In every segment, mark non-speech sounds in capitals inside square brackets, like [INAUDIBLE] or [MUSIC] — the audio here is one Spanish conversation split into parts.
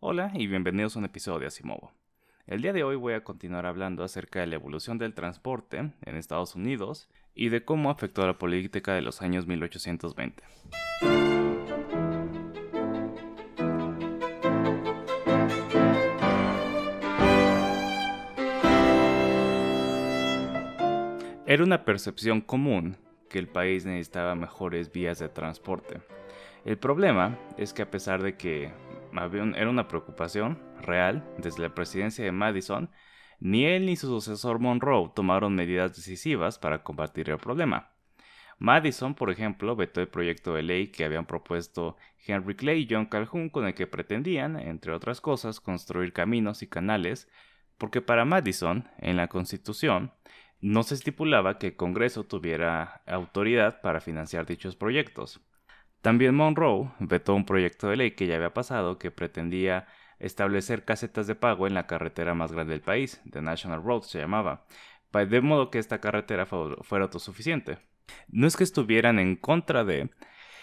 Hola y bienvenidos a un episodio de Asimovo. El día de hoy voy a continuar hablando acerca de la evolución del transporte en Estados Unidos y de cómo afectó a la política de los años 1820. Era una percepción común que el país necesitaba mejores vías de transporte. El problema es que a pesar de que era una preocupación real desde la presidencia de Madison, ni él ni su sucesor Monroe tomaron medidas decisivas para combatir el problema. Madison, por ejemplo, vetó el proyecto de ley que habían propuesto Henry Clay y John Calhoun con el que pretendían, entre otras cosas, construir caminos y canales, porque para Madison, en la Constitución, no se estipulaba que el Congreso tuviera autoridad para financiar dichos proyectos. También Monroe vetó un proyecto de ley que ya había pasado que pretendía establecer casetas de pago en la carretera más grande del país, The National Road se llamaba, de modo que esta carretera fuera autosuficiente. No es que estuvieran en contra de,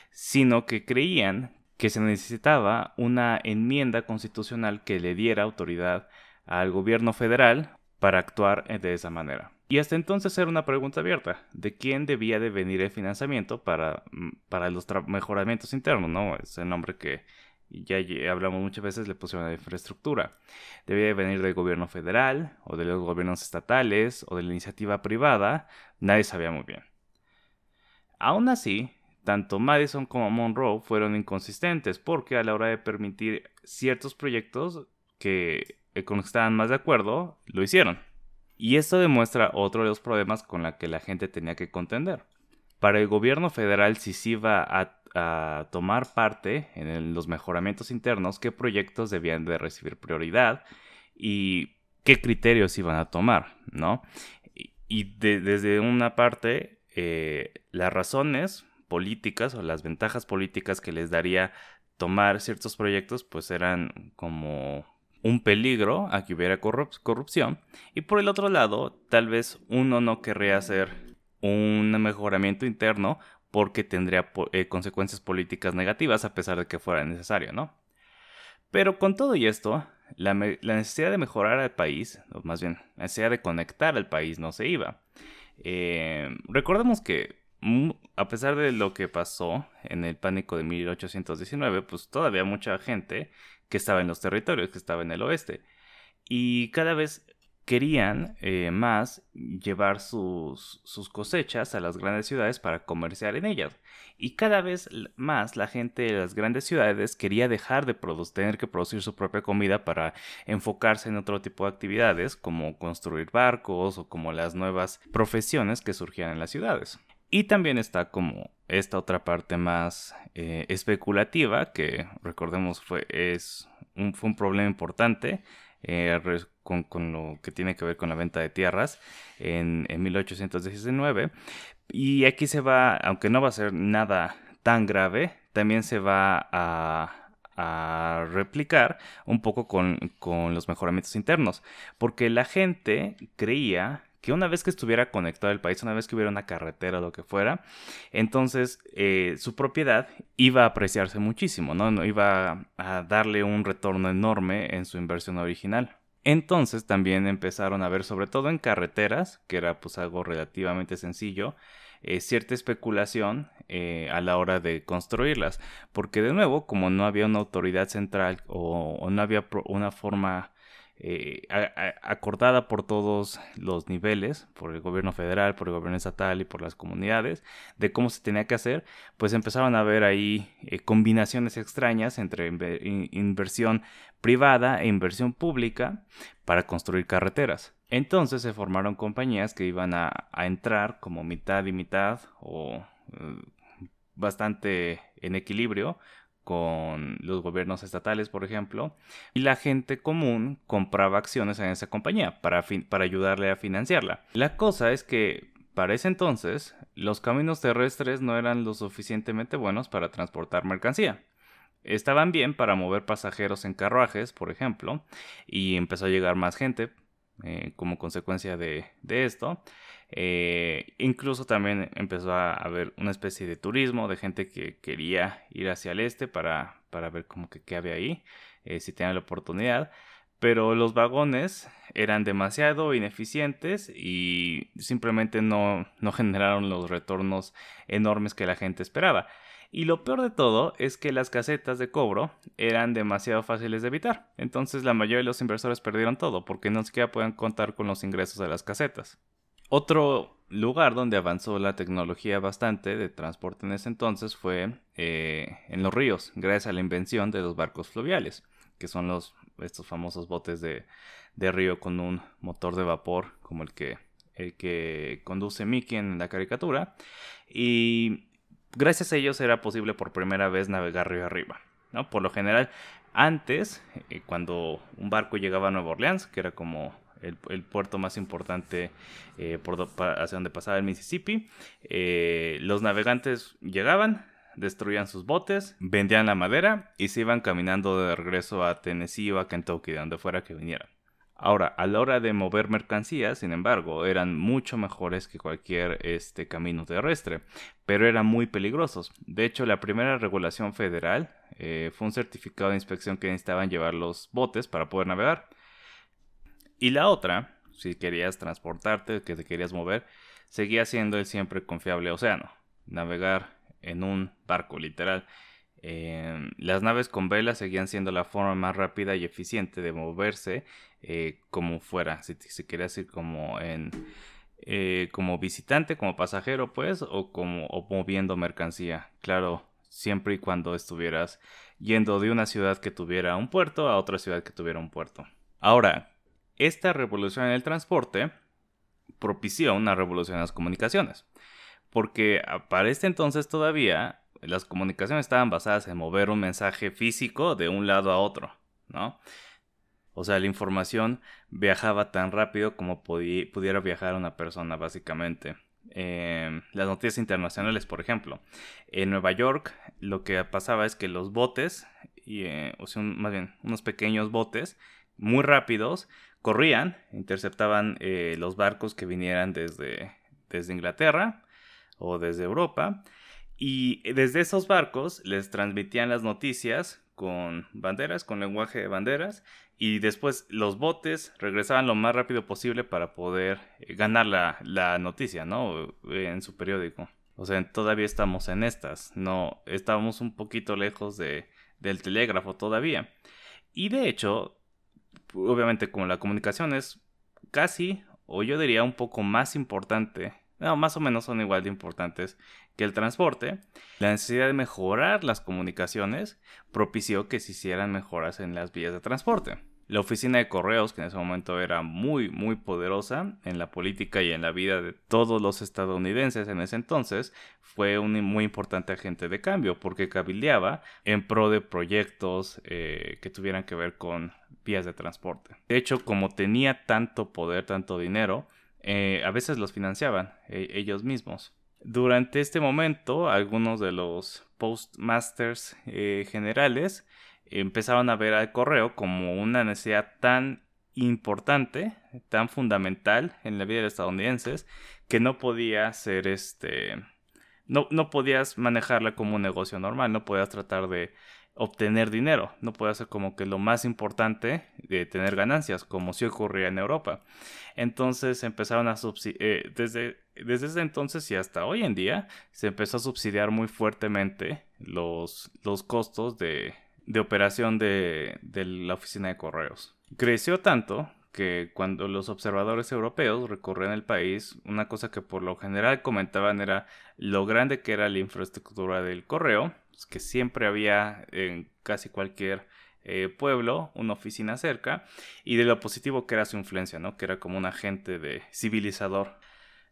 sino que creían que se necesitaba una enmienda constitucional que le diera autoridad al gobierno federal para actuar de esa manera. Y hasta entonces era una pregunta abierta de quién debía de venir el financiamiento para, mm, para los mejoramientos internos, ¿no? Es el nombre que ya hablamos muchas veces, le pusieron a la infraestructura. Debía de venir del gobierno federal o de los gobiernos estatales o de la iniciativa privada, nadie sabía muy bien. Aún así, tanto Madison como Monroe fueron inconsistentes porque a la hora de permitir ciertos proyectos que que estaban más de acuerdo, lo hicieron. Y esto demuestra otro de los problemas con los que la gente tenía que contender. Para el gobierno federal, si se iba a, tomar parte en los mejoramientos internos, qué proyectos debían de recibir prioridad y qué criterios iban a tomar, ¿no? Y, desde una parte, eh, las razones políticas o las ventajas políticas que les daría tomar ciertos proyectos, pues eran como un peligro a que hubiera corrupción y por el otro lado tal vez uno no querría hacer un mejoramiento interno porque tendría eh, consecuencias políticas negativas a pesar de que fuera necesario, ¿no? Pero con todo y esto, la, necesidad de mejorar al país, o más bien la necesidad de conectar al país no se iba. Eh, recordemos que a pesar de lo que pasó en el pánico de 1819, pues todavía mucha gente que estaba en los territorios, que estaba en el oeste. Y cada vez querían eh, más llevar sus, sus, cosechas a las grandes ciudades para comerciar en ellas. Y cada vez más la gente de las grandes ciudades quería dejar de tener que producir su propia comida para enfocarse en otro tipo de actividades como construir barcos o como las nuevas profesiones que surgían en las ciudades. Y también está como esta otra parte más eh, especulativa, que recordemos fue, es un, fue un problema importante eh, con, lo que tiene que ver con la venta de tierras en, en 1819. Y aquí se va, aunque no va a ser nada tan grave, también se va a, a replicar un poco con, con, los mejoramientos internos, porque la gente creía que una vez que estuviera conectado el país, una vez que hubiera una carretera o lo que fuera, entonces eh, su propiedad iba a apreciarse muchísimo, ¿no? Iba a darle un retorno enorme en su inversión original. Entonces también empezaron a ver, sobre todo en carreteras, que era pues algo relativamente sencillo, eh, cierta especulación eh, a la hora de construirlas. Porque de nuevo, como no había una autoridad central o no había una forma eh, acordada por todos los niveles, por el gobierno federal, por el gobierno estatal y por las comunidades, de cómo se tenía que hacer, pues empezaron a ver ahí eh, combinaciones extrañas entre inversión privada e inversión pública para construir carreteras. Entonces se formaron compañías que iban a, entrar como mitad y mitad o eh, bastante en equilibrio con los gobiernos estatales, por ejemplo, y la gente común compraba acciones en esa compañía para, para ayudarle a financiarla. La cosa es que para ese entonces los caminos terrestres no eran lo suficientemente buenos para transportar mercancía. Estaban bien para mover pasajeros en carruajes, por ejemplo, y empezó a llegar más gente eh, como consecuencia de, de esto. Eh, incluso también empezó a haber una especie de turismo de gente que quería ir hacia el este para, para ver como que qué había ahí. eh, si tenían la oportunidad, pero los vagones eran demasiado ineficientes y simplemente no, no [LAUGHS] generaron los retornos enormes que la gente esperaba. Y lo peor de todo es que las casetas de cobro eran demasiado fáciles de evitar. Entonces la mayoría de los inversores perdieron todo porque no siquiera pueden contar con los ingresos de las casetas. Otro lugar donde avanzó la tecnología bastante de transporte en ese entonces fue eh, en los ríos, gracias a la invención de los barcos fluviales, que son estos famosos botes de, de río con un motor de vapor como el que, el que conduce Mickey en la caricatura. Y gracias a ellos era posible por primera vez navegar río arriba. ¿no? Por lo general, antes, eh, cuando un barco llegaba a Nueva Orleans, que era como el, puerto más importante eh, por hacia donde pasaba el Mississippi, eh, los navegantes llegaban, destruían sus botes, vendían la madera y se iban caminando de regreso a Tennessee o a Kentucky, de donde fuera que vinieran. Ahora, a la hora de mover mercancías, sin embargo, eran mucho mejores que cualquier este, camino terrestre, pero eran muy peligrosos. De hecho, la primera regulación federal eh, fue un certificado de inspección que necesitaban llevar los botes para poder navegar. Y la otra, si querías transportarte, que te querías mover, seguía siendo el siempre confiable océano. Navegar en un barco, literal. Em, las naves con velas seguían siendo la forma más rápida y eficiente de moverse eh, como fuera, si, querías ir como en eh, como visitante, como pasajero, pues, o como o moviendo mercancía. Claro, siempre y cuando estuvieras yendo de una ciudad que tuviera un puerto a otra ciudad que tuviera un puerto. Ahora, esta revolución en el transporte propició una revolución en las comunicaciones, porque para este entonces todavía las comunicaciones estaban basadas en mover un mensaje físico de un lado a otro, ¿no? O sea, la información viajaba tan rápido como pudiera viajar una persona, básicamente. Em, las noticias internacionales, por ejemplo. En Nueva York, lo que pasaba es que los botes, y, eh, o sea, más bien, unos pequeños botes muy rápidos, corrían, interceptaban eh, los barcos que vinieran desde, desde Inglaterra o desde Europa y desde esos barcos les transmitían las noticias con banderas, con lenguaje de banderas, y después los botes regresaban lo más rápido posible para poder eh, ganar la, noticia, ¿no? En su periódico. O sea, todavía estamos en estas, no, estábamos un poquito lejos de, del telégrafo todavía. Y de hecho, obviamente como la comunicación es casi, o yo diría un poco más importante no, más o menos son igual de importantes que el transporte, la necesidad de mejorar las comunicaciones propició que se hicieran mejoras en las vías de transporte. La oficina de correos, que en ese momento era muy, muy poderosa en la política y en la vida de todos los estadounidenses en ese entonces, fue un muy importante agente de cambio porque cabildeaba en pro de proyectos eh, que tuvieran que ver con vías de transporte. De hecho, como tenía tanto poder, tanto dinero, eh, a veces los financiaban eh, ellos mismos. Durante este momento, algunos de los postmasters eh, generales empezaron a ver al correo como una necesidad tan importante, tan fundamental en la vida de los estadounidenses, que no podía ser este. No, no podías manejarla como un negocio normal, no podías tratar de obtener dinero, no puede ser como que lo más importante de tener ganancias, como si ocurría en Europa. Entonces empezaron a subsidiar, eh, desde, desde ese entonces y hasta hoy en día, se empezó a subsidiar muy fuertemente los, los costos de, de operación de, de la oficina de correos. Creció tanto que cuando los observadores europeos recorrían el país, una cosa que por lo general comentaban era lo grande que era la infraestructura del correo, que siempre había en casi cualquier eh, pueblo una oficina cerca, y de lo positivo que era su influencia, ¿no? que era como un agente de civilizador.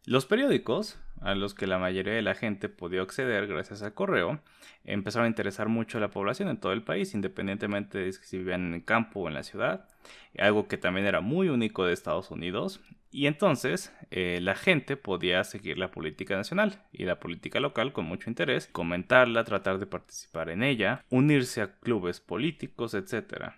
Los periódicos, a los que la mayoría de la gente podía acceder gracias al correo, empezaron a interesar mucho a la población en todo el país, independientemente de si vivían en el campo o en la ciudad, algo que también era muy único de Estados Unidos. Y entonces eh, la gente podía seguir la política nacional y la política local con mucho interés, comentarla, tratar de participar en ella, unirse a clubes políticos, etc.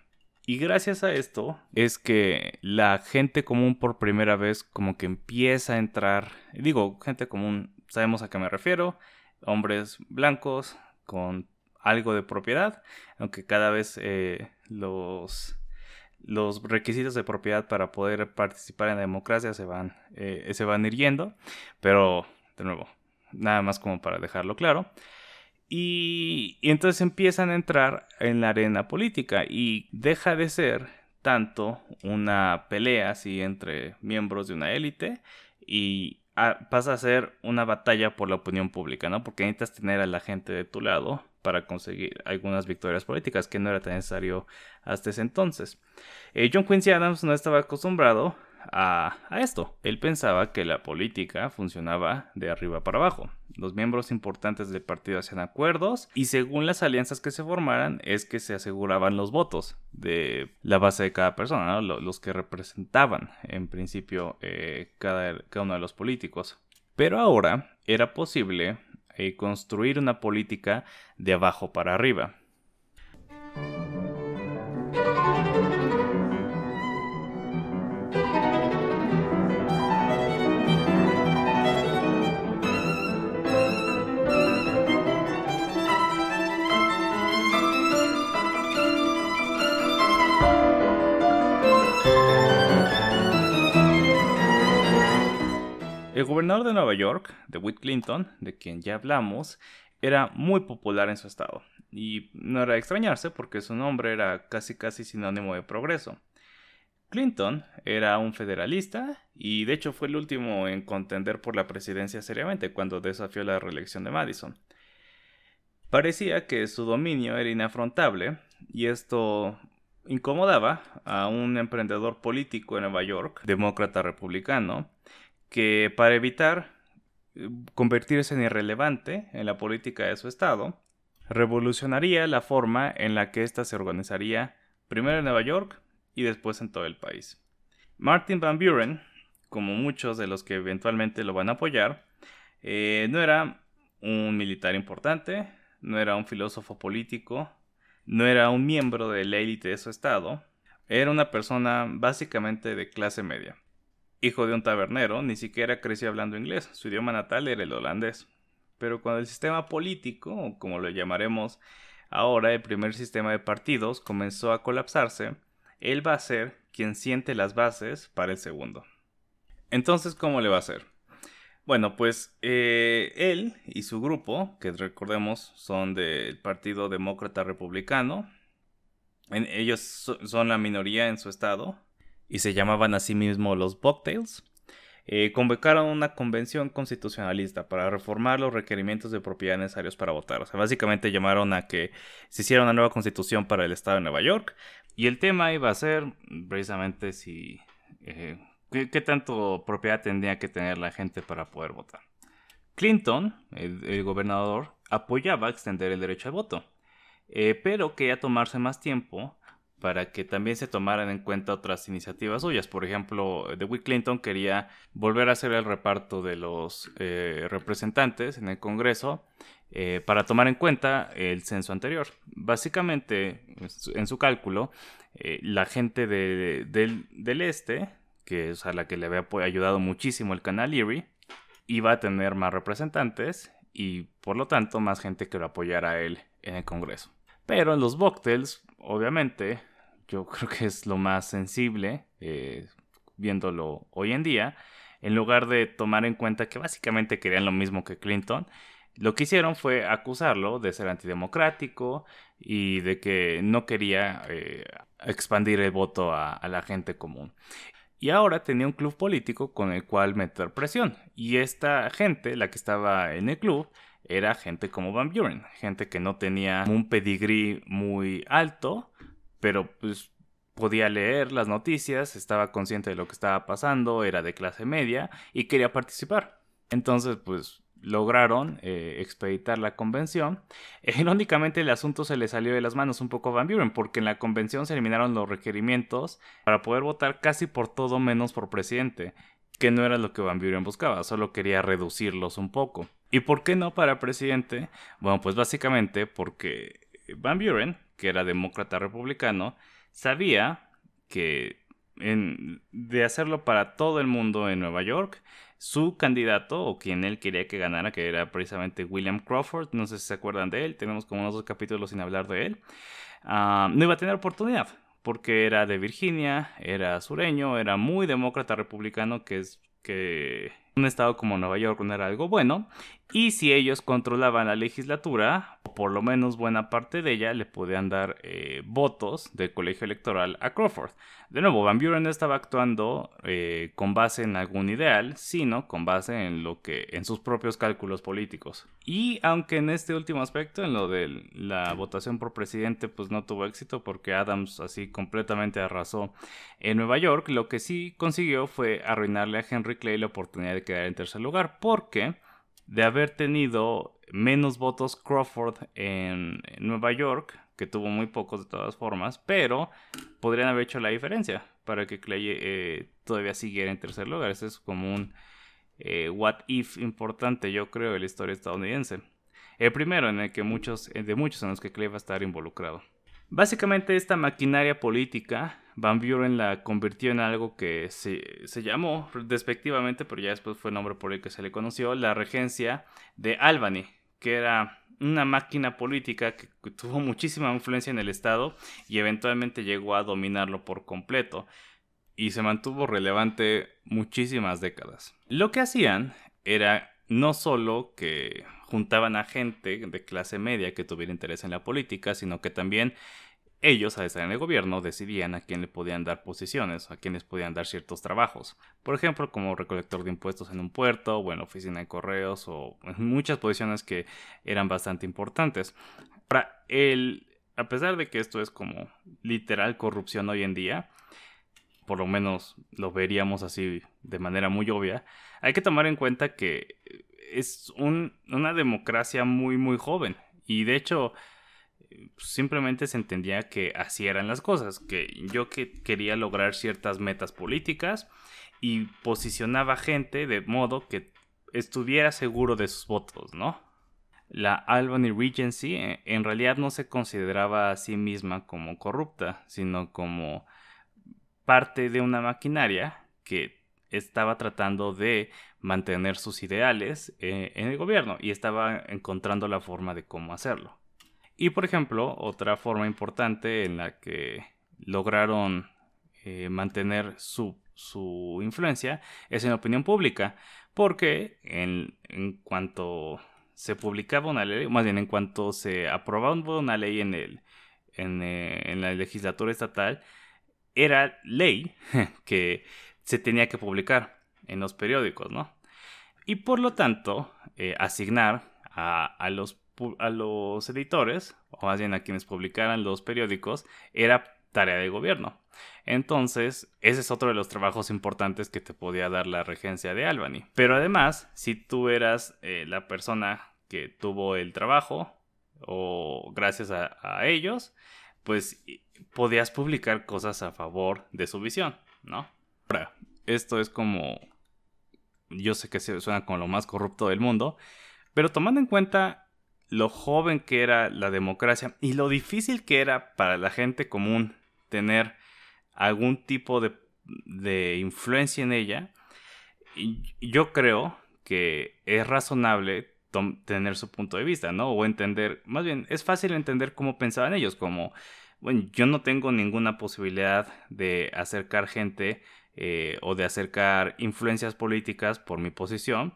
Y gracias a esto es que la gente común por primera vez como que empieza a entrar, digo, gente común, sabemos a qué me refiero, hombres blancos con algo de propiedad, aunque cada vez eh, los, los requisitos de propiedad para poder participar en la democracia se van, eh, se van ir pero de nuevo, nada más como para dejarlo claro. Y, entonces empiezan a entrar en la arena política y deja de ser tanto una pelea así entre miembros de una élite y pasa a ser una batalla por la opinión pública, ¿no? Porque necesitas tener a la gente de tu lado para conseguir algunas victorias políticas, que no era tan necesario hasta ese entonces. Eh, John Quincy Adams no estaba acostumbrado a, esto. Él pensaba que la política funcionaba de arriba para abajo. Los miembros importantes del partido hacían acuerdos y según las alianzas que se formaran es que se aseguraban los votos de la base de cada persona, los que representaban en principio eh, cada, cada uno de los políticos. Pero ahora era posible eh, construir una política de abajo para arriba. El gobernador de Nueva York, de Whit Clinton, de quien ya hablamos, era muy popular en su estado. Y no era de extrañarse porque su nombre era casi casi sinónimo de progreso. Clinton era un federalista y de hecho fue el último en contender por la presidencia seriamente cuando desafió la reelección de Madison. Parecía que su dominio era inafrontable y esto incomodaba a un emprendedor político en Nueva York, demócrata republicano, que para evitar eh, convertirse en irrelevante en la política de su estado, revolucionaría la forma en la que ésta se organizaría primero en Nueva York y después en todo el país. Martin Van Buren, como muchos de los que eventualmente lo van a apoyar, eh, no era un militar importante, no era un filósofo político, no era un miembro de la élite de su estado, era una persona básicamente de clase media. Hijo de un tabernero, ni siquiera creció hablando inglés, su idioma natal era el holandés. Pero cuando el sistema político, como lo llamaremos ahora, el primer sistema de partidos, comenzó a colapsarse, él va a ser quien siente las bases para el segundo. Entonces, ¿cómo le va a hacer? Bueno, pues eh, él y su grupo, que recordemos son del Partido Demócrata Republicano, ellos son la minoría en su estado, y se llamaban a sí mismos los Bucktails, eh, convocaron una convención constitucionalista para reformar los requerimientos de propiedad necesarios para votar. O sea, básicamente llamaron a que se hiciera una nueva constitución para el estado de Nueva York. Y el tema iba a ser precisamente si... Eh, ¿qué, tanto propiedad tendría que tener la gente para poder votar? Clinton, el, gobernador, apoyaba extender el derecho al voto, eh, pero quería tomarse más tiempo para que también se tomaran en cuenta otras iniciativas suyas. Por ejemplo, DeWitt Clinton quería volver a hacer el reparto de los eh, representantes en el Congreso eh, para tomar en cuenta el censo anterior. Básicamente, en su cálculo, eh, la gente del, este, que es a la que le había ayudado muchísimo el canal Erie, iba a tener más representantes y por lo tanto más gente que lo apoyara a él en el Congreso. Pero en los Boctels, obviamente, yo [LAUGHS] creo que es lo más sensible, eh, viéndolo hoy en día, en lugar de tomar en cuenta que básicamente querían lo mismo que Clinton, lo que hicieron fue acusarlo de ser antidemocrático y de que no quería eh, expandir el voto a, la gente común. Y ahora tenía un club político con el cual meter presión. Y esta gente, la que estaba en el club, era gente como Van Buren, gente que no tenía un pedigrí muy alto, pero pues podía leer las noticias, estaba consciente de lo que estaba pasando, era de clase media y quería participar. Entonces, pues lograron eh, expeditar la convención. [LAUGHS] irónicamente, el asunto se le salió de las manos un poco a Van Buren, porque en la convención se eliminaron los requerimientos para poder votar casi por todo menos por presidente, que no era lo que Van Buren buscaba, solo quería reducirlos un poco. ¿Y por qué no para presidente? Bueno, pues básicamente porque Van Buren, que era demócrata republicano, sabía que de hacerlo para todo el mundo en Nueva York. Su candidato, o quien él quería que ganara, que era precisamente William Crawford, no sé si se acuerdan de él, tenemos como unos dos capítulos sin hablar de él, ah, no iba a tener oportunidad, porque era de Virginia, era sureño, era muy demócrata republicano, que es que un estado como Nueva York no era algo bueno, y si ellos controlaban la legislatura, o por lo menos buena parte de ella, le podían dar eh, votos del colegio electoral a Crawford. De nuevo, Van Buren no estaba actuando eh, con base en algún ideal, sino con base en lo que, en sus propios cálculos políticos. Y aunque en este último aspecto, en lo de la votación por presidente, pues no tuvo éxito porque Adams así completamente arrasó en Nueva York, lo que sí consiguió fue arruinarle a Henry Clay la oportunidad de quedar en tercer lugar, porque de haber tenido menos votos Crawford en Nueva York, que tuvo muy pocos de todas formas, pero podrían haber hecho la diferencia para que Clay eh, todavía siguiera en tercer lugar. Ese es como un eh, what if importante, yo creo, en la historia estadounidense. El primero en el que muchos, de muchos en los que Clay va a estar involucrado. Básicamente esta maquinaria política, Van Buren la convirtió en algo que se, se, llamó despectivamente, pero ya después fue el nombre por el que se le conoció, la regencia de Albany, que era una máquina política que tuvo muchísima influencia en el Estado y eventualmente llegó a dominarlo por completo y se mantuvo relevante muchísimas décadas. Lo que hacían era no solo que juntaban a gente de clase media que tuviera interés en la política, sino que también ellos, al estar en el gobierno, decidían a quién le podían dar posiciones, a quién les podían dar ciertos trabajos. Por ejemplo, como recolector de impuestos en un puerto, o en la oficina de correos, o en muchas posiciones que eran bastante importantes. Para el, a pesar de que esto es como literal corrupción hoy en día, por lo menos lo veríamos así de manera muy obvia, hay que tomar en cuenta que es una democracia muy, muy joven. Y de hecho, simplemente se entendía que así eran las cosas, que yo que quería lograr ciertas metas políticas y posicionaba gente de modo que estuviera seguro de sus votos, ¿no? La Albany Regency eh, en realidad no se consideraba a sí misma como corrupta, sino como parte de una maquinaria que estaba tratando de mantener sus ideales eh, en el gobierno y estaba encontrando la forma de cómo hacerlo. Y por ejemplo, otra forma importante en la que lograron eh, mantener su, su, influencia es en la opinión pública, porque en, en, cuanto se publicaba una ley, más bien en cuanto se aprobaba una ley en, el, en, eh, en la legislatura estatal, era ley [LAUGHS] que se tenía que publicar en los periódicos, ¿no? Y por lo tanto, eh, asignar a, los, a los editores, o más bien a quienes publicaran los periódicos, era tarea de gobierno. Entonces, ese es otro de los trabajos importantes que te podía dar la regencia de Albany. Pero además, si tú eras eh, la persona que tuvo el trabajo, o gracias a, ellos, pues podías publicar cosas a favor de su visión, ¿no? Ahora, esto es como. Yo sé que suena como lo más corrupto del mundo, pero tomando en cuenta lo joven que era la democracia y lo difícil que era para la gente común tener algún tipo de, de influencia en ella, yo creo que es razonable tener su punto de vista, ¿no? O entender, más bien, es fácil entender cómo pensaban ellos, como, bueno, yo no tengo ninguna posibilidad de acercar gente eh, o de acercar influencias políticas por mi posición,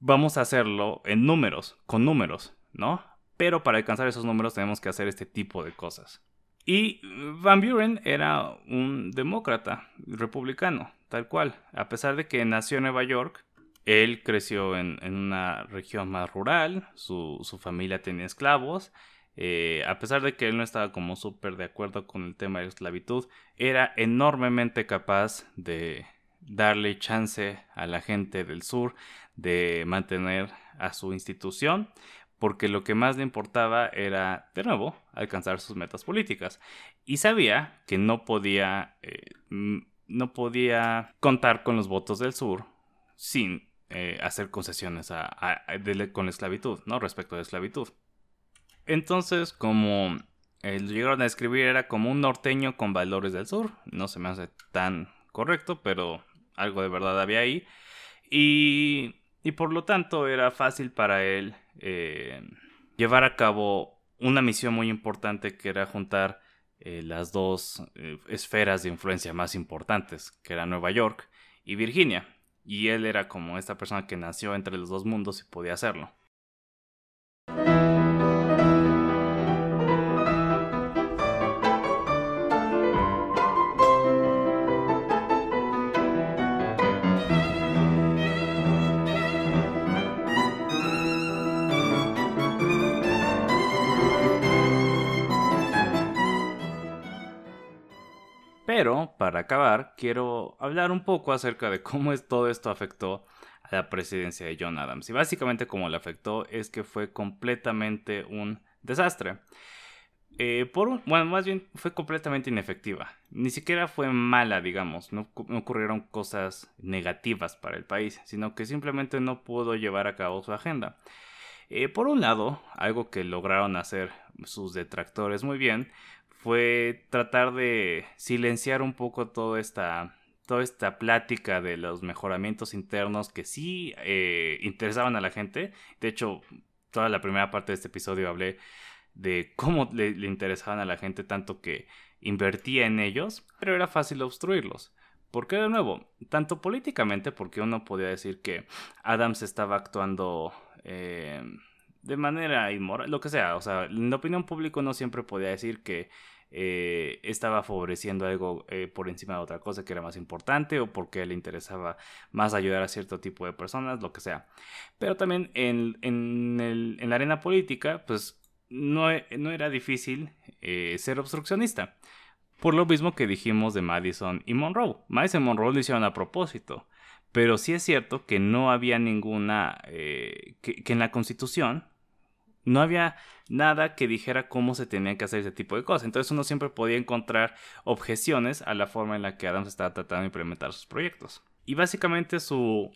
vamos a hacerlo en números, con números, ¿no? Pero para alcanzar esos números tenemos que hacer este tipo de cosas. Y Van Buren era un demócrata, republicano, tal cual. A pesar de que nació en Nueva York, él creció en, una región más rural, su, familia tenía esclavos, eh, a pesar de que él no estaba como súper de acuerdo con el tema de la esclavitud, era enormemente capaz de darle chance a la gente del sur de mantener a su institución, porque lo que más le importaba era, de nuevo, alcanzar sus metas políticas. Y sabía que no podía, eh, no podía contar con los votos del sur sin eh, hacer concesiones con la esclavitud, ¿no? Respecto a la esclavitud. Entonces, como eh, lo llegaron a describir era como un norteño con valores del sur. No se me hace tan correcto, pero algo de verdad había ahí. Y, y por lo tanto era fácil para él eh, llevar a cabo una misión muy importante que era juntar eh, las dos esferas de influencia más importantes, que era Nueva York y Virginia. Y él era como esta persona que nació entre los dos mundos y podía hacerlo. Pero, para acabar, quiero hablar un poco acerca de cómo es, todo esto afectó a la presidencia de John Adams. Y básicamente cómo le afectó es que fue completamente un desastre. Eh, por bueno, más bien fue completamente inefectiva. Ni siquiera fue mala, digamos. No, ocurrieron cosas negativas para el país, sino que simplemente no pudo llevar a cabo su agenda. Eh, por un lado, algo que lograron hacer sus detractores muy bien fue tratar de silenciar un poco toda esta, toda esta plática de los mejoramientos internos que sí eh, interesaban a la gente. De hecho, toda la primera parte de este episodio hablé de cómo le, interesaban a la gente tanto que invertía en ellos, pero era fácil obstruirlos. Porque de nuevo, tanto políticamente, porque uno podía decir que Adams estaba actuando eh, de manera inmoral, lo que sea. O sea, la opinión pública no siempre podía decir que eh, estaba favoreciendo algo eh, por encima de otra cosa que era más importante o porque le interesaba más ayudar a cierto tipo de personas, lo que sea. Pero también en, en, el, en la arena política, pues no, no era difícil eh, ser obstruccionista. Por lo mismo que dijimos de Madison y Monroe. Madison y Monroe lo hicieron a propósito. Pero sí es cierto que no había ninguna, que, en la constitución no había nada que dijera cómo se tenía que hacer ese tipo de cosas. Entonces uno siempre podía encontrar objeciones a la forma en la que Adams estaba tratando de implementar sus proyectos. Y básicamente su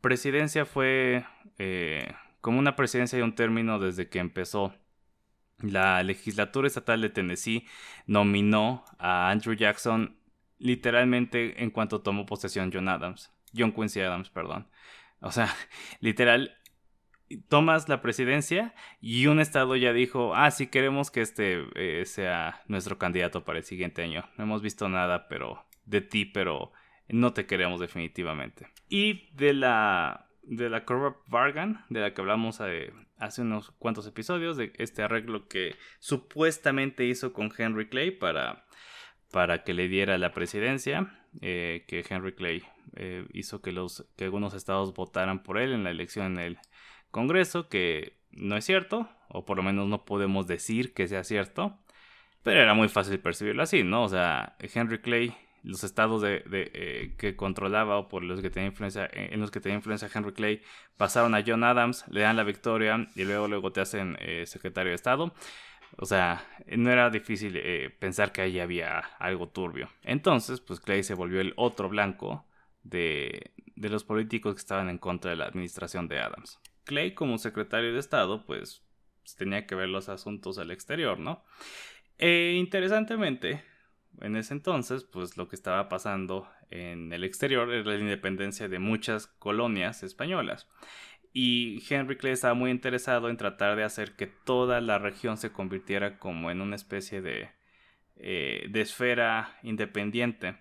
presidencia fue eh, como una presidencia de un término desde que empezó. La legislatura estatal de Tennessee nominó a Andrew Jackson literalmente en cuanto tomó posesión John Adams. John Quincy Adams, perdón. O sea, [LAUGHS] literal, tomas la presidencia y un estado ya dijo, ah, sí queremos que este eh, sea nuestro candidato para el siguiente año. No hemos visto nada pero de ti, pero no te queremos definitivamente. Y de la de la Corrupt Bargain, de la que hablamos eh, hace unos cuantos episodios, de este arreglo que supuestamente hizo con Henry Clay para, para que le diera la presidencia, eh, que Henry Clay hizo que, los, que algunos estados votaran por él en la elección en el Congreso, que no es cierto, o por lo menos no podemos decir que sea cierto, pero era muy fácil percibirlo así, ¿no? O sea, Henry Clay, los estados de, eh, que controlaba o por los que tenía influencia, eh, en los que tenía influencia Henry Clay, pasaron a John Adams, le dan la victoria y luego, luego te hacen eh, secretario de Estado. O sea, no era difícil pensar que ahí había algo turbio. Entonces, pues Clay se volvió el otro blanco de, de los políticos que estaban en contra de la administración de Adams. Clay como secretario de Estado, pues, tenía que ver los asuntos al exterior, ¿no? E interesantemente, en ese entonces, pues lo que estaba pasando en el exterior era la independencia de muchas colonias españolas. Y Henry Clay estaba muy interesado en tratar de hacer que toda la región se convirtiera como en una especie de, eh, de esfera independiente.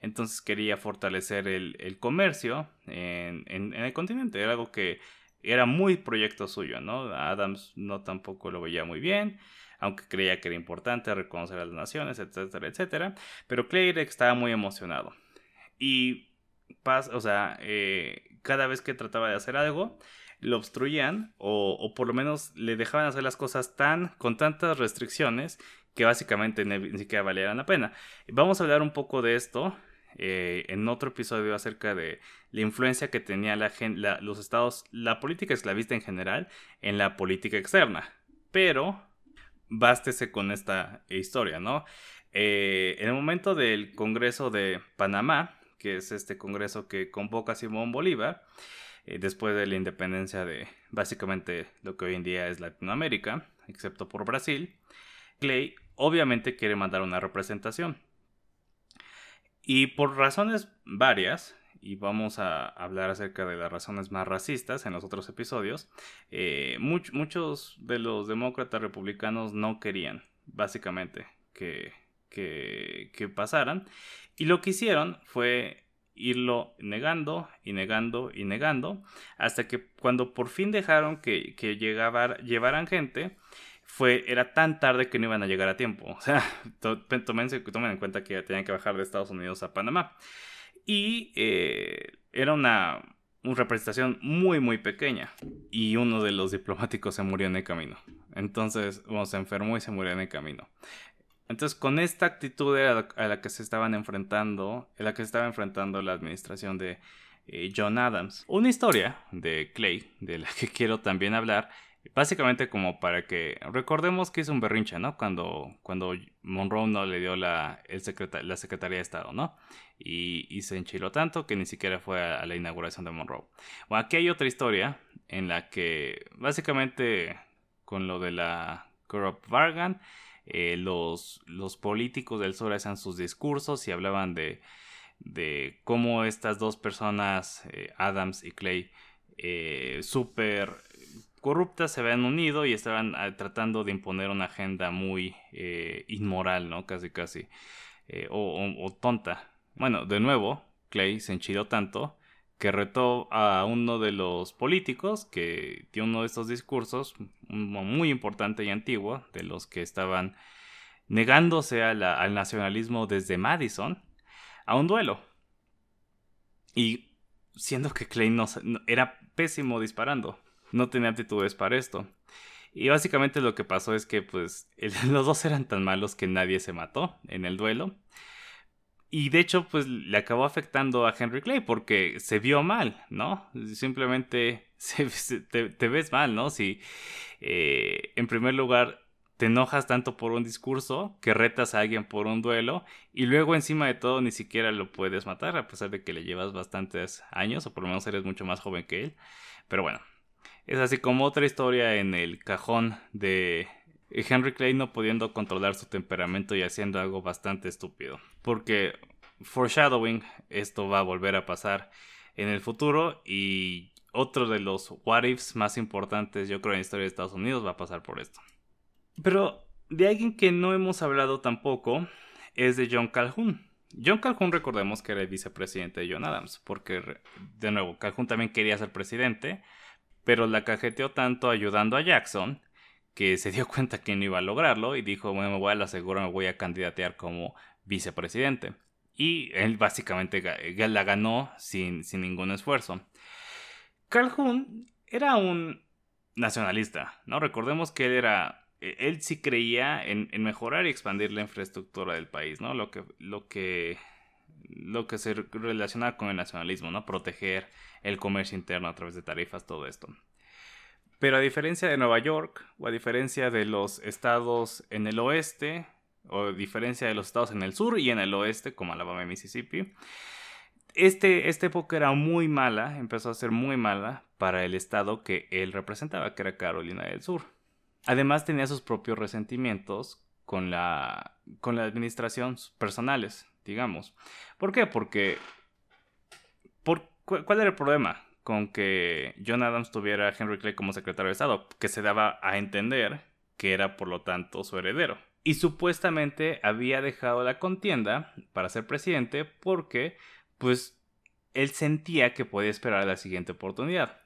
Entonces quería fortalecer el, comercio en, en, el continente. Era algo que era muy proyecto suyo, ¿no? Adams no tampoco lo veía muy bien, aunque creía que era importante reconocer a las naciones, etcétera, etcétera. Pero Clay estaba muy emocionado. Y, o sea, eh, cada vez que trataba de hacer algo, lo obstruían o, por lo menos le dejaban hacer las cosas tan con tantas restricciones que básicamente ni siquiera valieran la pena. Vamos a hablar un poco de esto eh, en otro episodio acerca de la influencia que tenía los estados, la política esclavista en general, en la política externa. Pero bástese con esta historia, ¿no? Eh, en el momento del Congreso de Panamá, que es este Congreso que convoca a Simón Bolívar, eh, después de la independencia de básicamente lo que hoy en día es Latinoamérica, excepto por Brasil, Clay obviamente quiere mandar una representación. Y por razones varias, y vamos a hablar acerca de las razones más racistas en los otros episodios, eh, muchos de los demócratas republicanos no querían, básicamente, que, que, pasaran. Y lo que hicieron fue irlo negando y negando y negando hasta que cuando por fin dejaron que, que llevaran gente fue era tan tarde que no iban a llegar a tiempo. O sea [LAUGHS] tomen, tomen en cuenta que tenían que bajar de Estados Unidos a Panamá. Y eh, era una, una representación muy muy pequeña. Y uno de los diplomáticos se murió en el camino. Entonces bueno, se enfermó y se murió en el camino. Entonces, con esta actitud a la que se estaban enfrentando, a la que se estaba enfrentando la administración de eh, John Adams. Una historia de Clay, de la que quiero también hablar, básicamente como para que recordemos que hizo un berrinche, ¿no? Cuando, cuando Monroe no le dio la, el la Secretaría de Estado, ¿no? Y, se enchiló tanto que ni siquiera fue a, la inauguración de Monroe. Bueno, aquí hay otra historia en la que básicamente con lo de la Corrupt Vargan, eh, los, los políticos del sur hacían sus discursos y hablaban de, de cómo estas dos personas, eh, Adams y Clay, eh, súper corruptas se habían unido y estaban ah, tratando de imponer una agenda muy inmoral, ¿no? Casi, casi. O, tonta. Bueno, de nuevo, Clay se enchiló tanto que retó a uno de los políticos que dio uno de estos discursos muy importante y antiguo, de los que estaban negándose al nacionalismo desde Madison, a un duelo. Y siendo que Clay no, era pésimo disparando, no tenía aptitudes para esto. Y básicamente lo que pasó es que pues [LAUGHS] los dos eran tan malos que nadie se mató en el duelo. Y de hecho, pues le acabó afectando a Henry Clay porque se vio mal, ¿no? Simplemente [LAUGHS] te, ves mal, ¿no? Si eh, en primer lugar te enojas tanto por un discurso que retas a alguien por un duelo y luego encima de todo ni siquiera lo puedes matar a pesar de que le llevas bastantes años o por lo menos eres mucho más joven que él. Pero bueno, es así como otra historia en el cajón de Henry Clay no pudiendo controlar su temperamento y haciendo algo bastante estúpido. Porque, foreshadowing, esto va a volver a pasar en el futuro y otro de los what ifs más importantes, yo creo, en la historia de Estados Unidos va a pasar por esto. Pero de alguien que no hemos hablado tampoco es de John Calhoun. John Calhoun recordemos que era el vicepresidente de John Adams, porque de nuevo, Calhoun también quería ser presidente, pero la cajeteó tanto ayudando a Jackson que se dio [LAUGHS] cuenta que no iba a lograrlo y dijo, bueno, me voy a la segura, me voy a candidatear como vicepresidente. Y él básicamente la ganó sin, sin ningún esfuerzo. Calhoun era un nacionalista, ¿no? Recordemos que él era, e, él sí creía en, mejorar y expandir la infraestructura del país, ¿no? Lo que, lo que, lo que se relaciona con el nacionalismo, ¿no? Proteger el comercio interno a través de tarifas, todo esto. Pero a diferencia de Nueva York, o a diferencia de los estados en el oeste, o a diferencia de los estados en el sur y en el oeste, como Alabama y Mississippi, este, esta época era muy mala, empezó a ser muy mala para el estado que él representaba, que era Carolina del Sur. Además tenía sus propios resentimientos con la, con la administración personales, digamos. ¿Por qué? Porque... Por, ¿Cuál era el problema? con que John Adams tuviera a Henry Clay como secretario de Estado, que se daba a entender que era por lo tanto su heredero. Y supuestamente había dejado la contienda para ser presidente porque, pues, él sentía que podía esperar la siguiente oportunidad.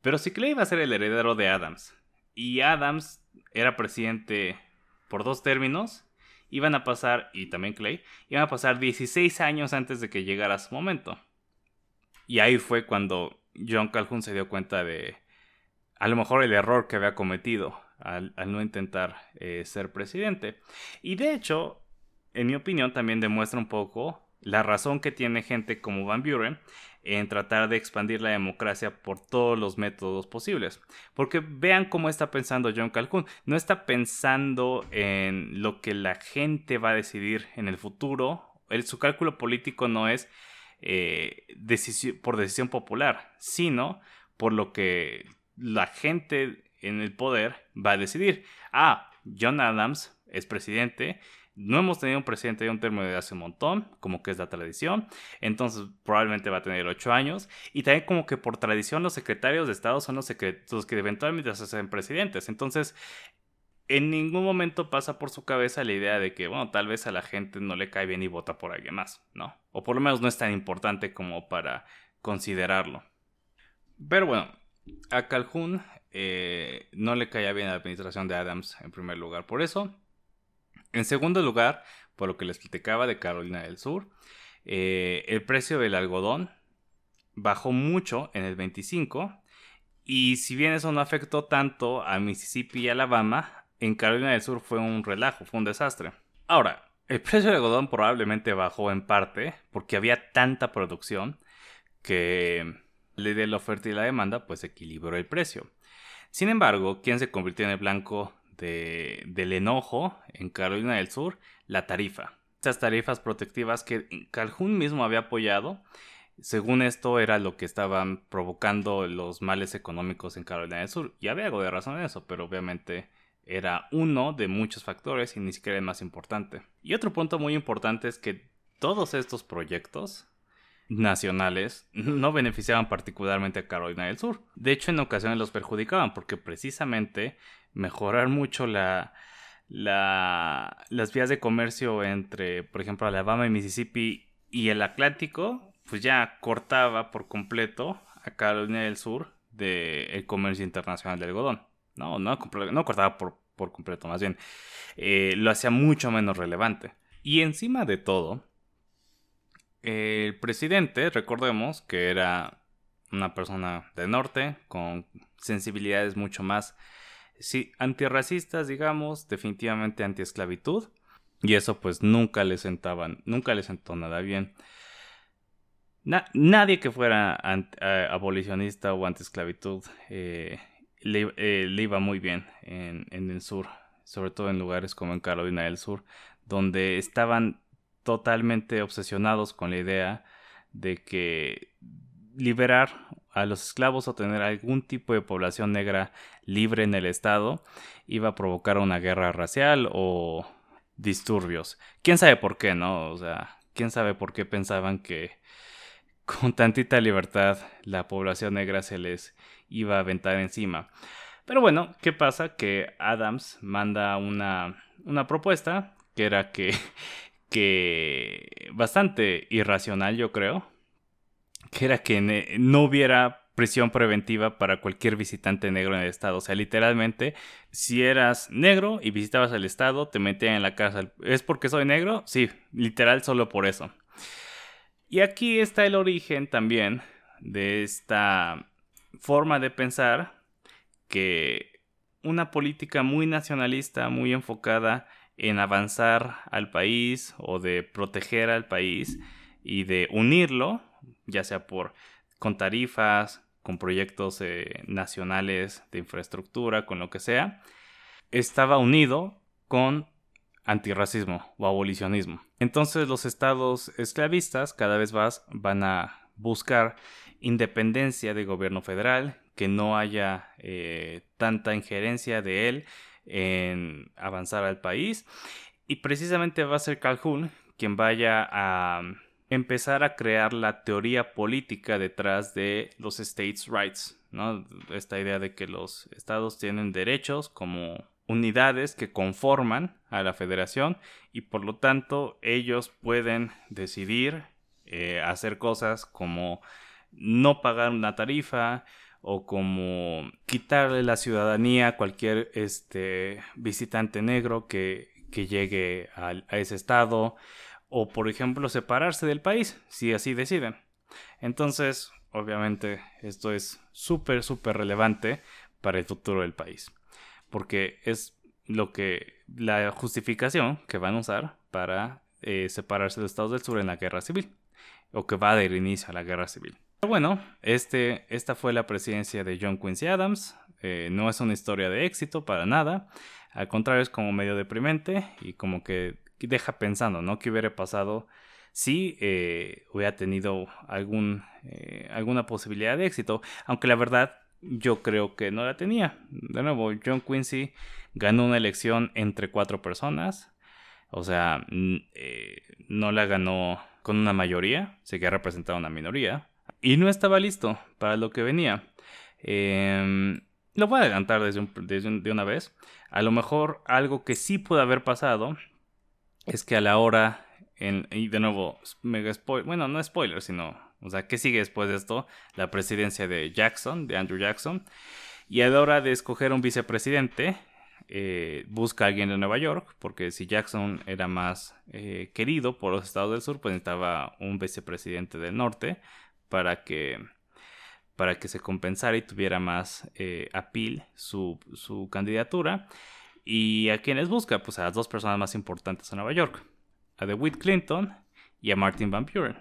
Pero si Clay iba a ser el heredero de Adams y Adams era presidente por dos términos, iban a pasar, y también Clay, iban a pasar 16 años antes de que llegara su momento. Y ahí fue cuando John Calhoun se dio cuenta de a lo mejor el error que había cometido al, no intentar eh, ser presidente. Y de hecho, en mi opinión, también demuestra un poco la razón que tiene gente como Van Buren en tratar de expandir la democracia por todos los métodos posibles. Porque vean cómo está pensando John Calhoun. No está pensando en lo que la gente va a decidir en el futuro. su cálculo político no es eh, por decisión popular, sino por lo que la gente en el poder va a decidir. Ah, John Adams es presidente. No hemos tenido un presidente de un término de hace un montón, como que es la tradición. Entonces probablemente va a tener ocho años. Y también como que por tradición los secretarios de Estado son los, los que eventualmente se hacen presidentes. Entonces en ningún momento pasa por su cabeza la idea de que, bueno, tal vez a la gente no le cae bien y vota por alguien más, ¿no? O por lo menos no es tan importante como para considerarlo. Pero bueno, a Calhoun eh, no le caía bien la administración de Adams en primer lugar por eso. En segundo lugar, por lo que les platicaba de Carolina del Sur, eh, el precio del algodón bajó mucho en el 25 y si bien eso no afectó tanto a Mississippi y Alabama, en Carolina del Sur fue un relajo, fue un desastre. Ahora, el precio del algodón probablemente bajó en parte porque había tanta producción que le de la oferta y la demanda pues equilibró el precio. Sin embargo, ¿quién se convirtió en el blanco del enojo en Carolina del Sur? La tarifa. Estas tarifas protectivas que Calhoun mismo había apoyado, según esto era lo que estaban provocando los males económicos en Carolina del Sur. Y había algo de razón en eso, pero obviamente era uno de muchos factores y ni siquiera el más importante. Y otro punto muy importante es que todos estos proyectos nacionales no beneficiaban particularmente a Carolina del Sur. De hecho, en ocasiones los perjudicaban porque precisamente mejorar mucho la, las vías de comercio entre, por ejemplo, Alabama y Mississippi y el Atlántico, pues ya cortaba por completo a Carolina del Sur del comercio internacional del algodón. No, no, cortaba por, por completo, más bien. Eh, lo hacía mucho menos relevante. Y encima de todo, el presidente, recordemos que era una persona de norte, con sensibilidades mucho más sí, antirracistas, digamos, definitivamente antiesclavitud. Y eso pues nunca le sentaban, nunca le sentó nada bien. nadie que fuera eh, abolicionista o antiesclavitud eh, eh, le, iba muy bien en, el sur, sobre todo en lugares como en Carolina del Sur, donde estaban totalmente obsesionados con la idea de que liberar a los esclavos o tener algún tipo de población negra libre en el estado iba a provocar una guerra racial o disturbios. ¿Quién sabe por qué, no? O sea, ¿quién sabe por qué pensaban que con tantita libertad la población negra se les iba a aventar encima. Pero bueno, ¿qué pasa? Que Adams manda una, una propuesta que era que, que bastante irracional yo creo, que era que no hubiera prisión preventiva para cualquier visitante negro en el estado. O sea, literalmente, si eras negro y visitabas el estado, te metían en la cárcel. ¿Es porque soy negro? Sí, literal solo por eso. Y aquí está el origen también de esta forma de pensar que una política muy nacionalista, muy enfocada en avanzar al país o de proteger al país y de unirlo, ya sea por con tarifas, con proyectos eh, nacionales de infraestructura, con lo que sea, estaba unido con antirracismo o abolicionismo. Entonces los estados esclavistas cada vez más van a buscar independencia del gobierno federal, que no haya eh, tanta injerencia de él en avanzar al país. Y precisamente va a ser Calhoun quien vaya a empezar a crear la teoría política detrás de los states' rights, ¿no? Esta idea de que los estados tienen derechos como unidades que conforman a la federación y por lo tanto ellos pueden decidir eh, hacer cosas como no pagar una tarifa o como quitarle la ciudadanía a cualquier este, visitante negro que, llegue a, ese estado o por ejemplo separarse del país si así deciden. Entonces, obviamente esto es súper, súper relevante para el futuro del país porque es lo que la justificación que van a usar para eh, separarse de los Estados del Sur en la guerra civil o que va a dar inicio a la guerra civil. Bueno, este, esta fue la presidencia de John Quincy Adams. Eh, no es una historia de éxito para nada. Al contrario, es como medio deprimente y como que deja pensando, ¿no? ¿Qué hubiera pasado si eh, hubiera tenido algún, alguna posibilidad de éxito? Aunque la verdad Yo creo que no la tenía. De nuevo, John Quincy ganó una elección entre cuatro personas. O sea, eh, no la ganó con una mayoría, se que representado una minoría. Y no estaba listo para lo que venía. Em, lo voy a adelantar desde, de una vez. A lo mejor algo que sí puede haber pasado es que a la hora, y de nuevo, mega spoiler, bueno, no spoiler, sino, o sea, ¿qué sigue después de esto? La presidencia de Jackson, de Andrew Jackson. Y a la hora de escoger un vicepresidente, eh, busca a alguien de Nueva York, porque si Jackson era más eh, querido por los estados del sur, pues necesitaba un vicepresidente del norte para que, para que se compensara y tuviera más eh, appeal su, su candidatura. ¿Y a quienes busca? Pues a las dos personas más importantes en Nueva York, a DeWitt Clinton y a Martin Van Buren.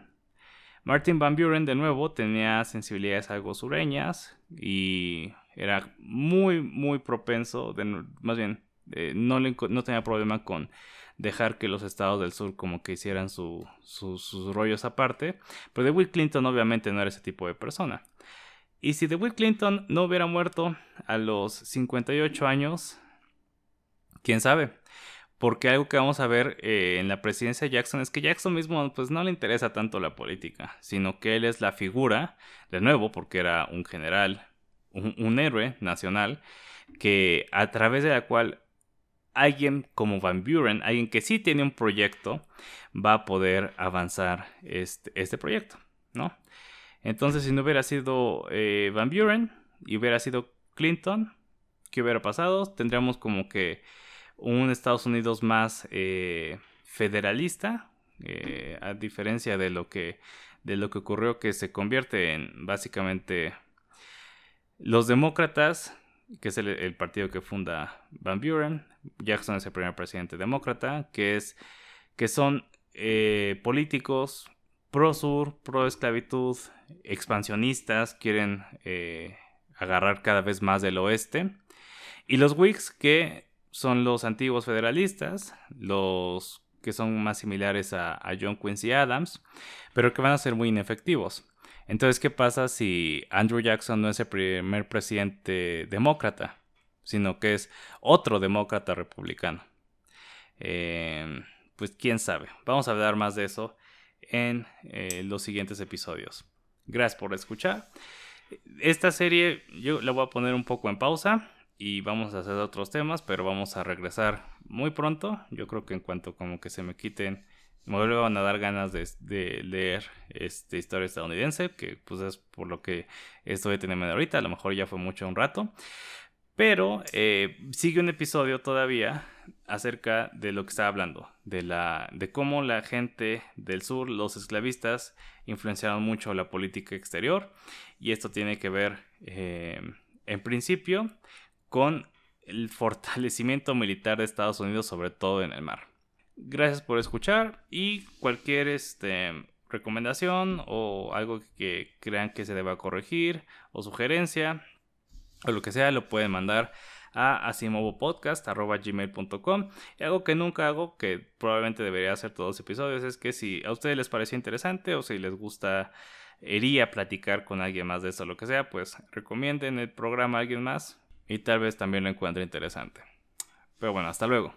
Martin Van Buren de nuevo tenía sensibilidades algo sureñas y era muy, muy propenso, más bien, eh, no, no tenía problema con dejar que los estados del sur como que hicieran sus rollos aparte. Pero DeWitt Clinton obviamente no era ese tipo de persona. Y si DeWitt Clinton no hubiera muerto a los 58 años, quién sabe. Porque algo que vamos a ver eh, en la presidencia de Jackson es que Jackson mismo pues no le interesa tanto la política, sino que él es la figura, de nuevo, porque era un general, un, héroe nacional, que a través de la cual alguien como Van Buren, alguien que sí tiene un proyecto, va a poder avanzar este, este proyecto, ¿no? Entonces, si no hubiera sido eh, Van Buren y hubiera sido Clinton, ¿qué hubiera pasado? Tendríamos como que un Estados Unidos más eh, federalista, eh, a diferencia de lo que de lo que ocurrió que se convierte en básicamente los demócratas, que es el, partido que funda Van Buren, Jackson es el primer presidente demócrata, que es que son eh, políticos pro sur, pro esclavitud, expansionistas, quieren agarrar cada vez más del oeste, y los Whigs que son los antiguos federalistas, los que son más similares a, John Quincy Adams, pero que van a ser muy inefectivos. Entonces, ¿qué pasa si Andrew Jackson no es el primer presidente demócrata, sino que es otro demócrata republicano? Em, pues quién sabe. Vamos a hablar más de eso en eh, los siguientes episodios. Gracias por escuchar. Esta serie yo la voy a poner un poco en pausa y vamos a hacer otros temas, pero vamos a regresar muy pronto. Yo creo que en cuanto como que se me quiten, me vuelvan a dar ganas de, leer este historia estadounidense, que pues es por lo que estoy teniendo ahorita, a lo mejor ya fue mucho un rato. Pero eh, sigue un episodio todavía acerca de lo que estaba hablando, de, la, de cómo la gente del sur, los esclavistas, influenciaron mucho la política exterior. Y esto tiene que ver, eh, en principio, con el fortalecimiento militar de Estados Unidos, sobre todo en el mar. Gracias por escuchar y cualquier este, recomendación o algo que crean que se deba corregir o sugerencia o lo que sea, lo pueden mandar a asimovopodcast.gmail.com y algo que nunca hago, que probablemente debería hacer todos los episodios, es que si a ustedes les pareció interesante o si les gusta iría platicar con alguien más de eso o lo que sea, pues recomienden el programa a alguien más y tal vez también lo encuentre interesante. Pero bueno, hasta luego.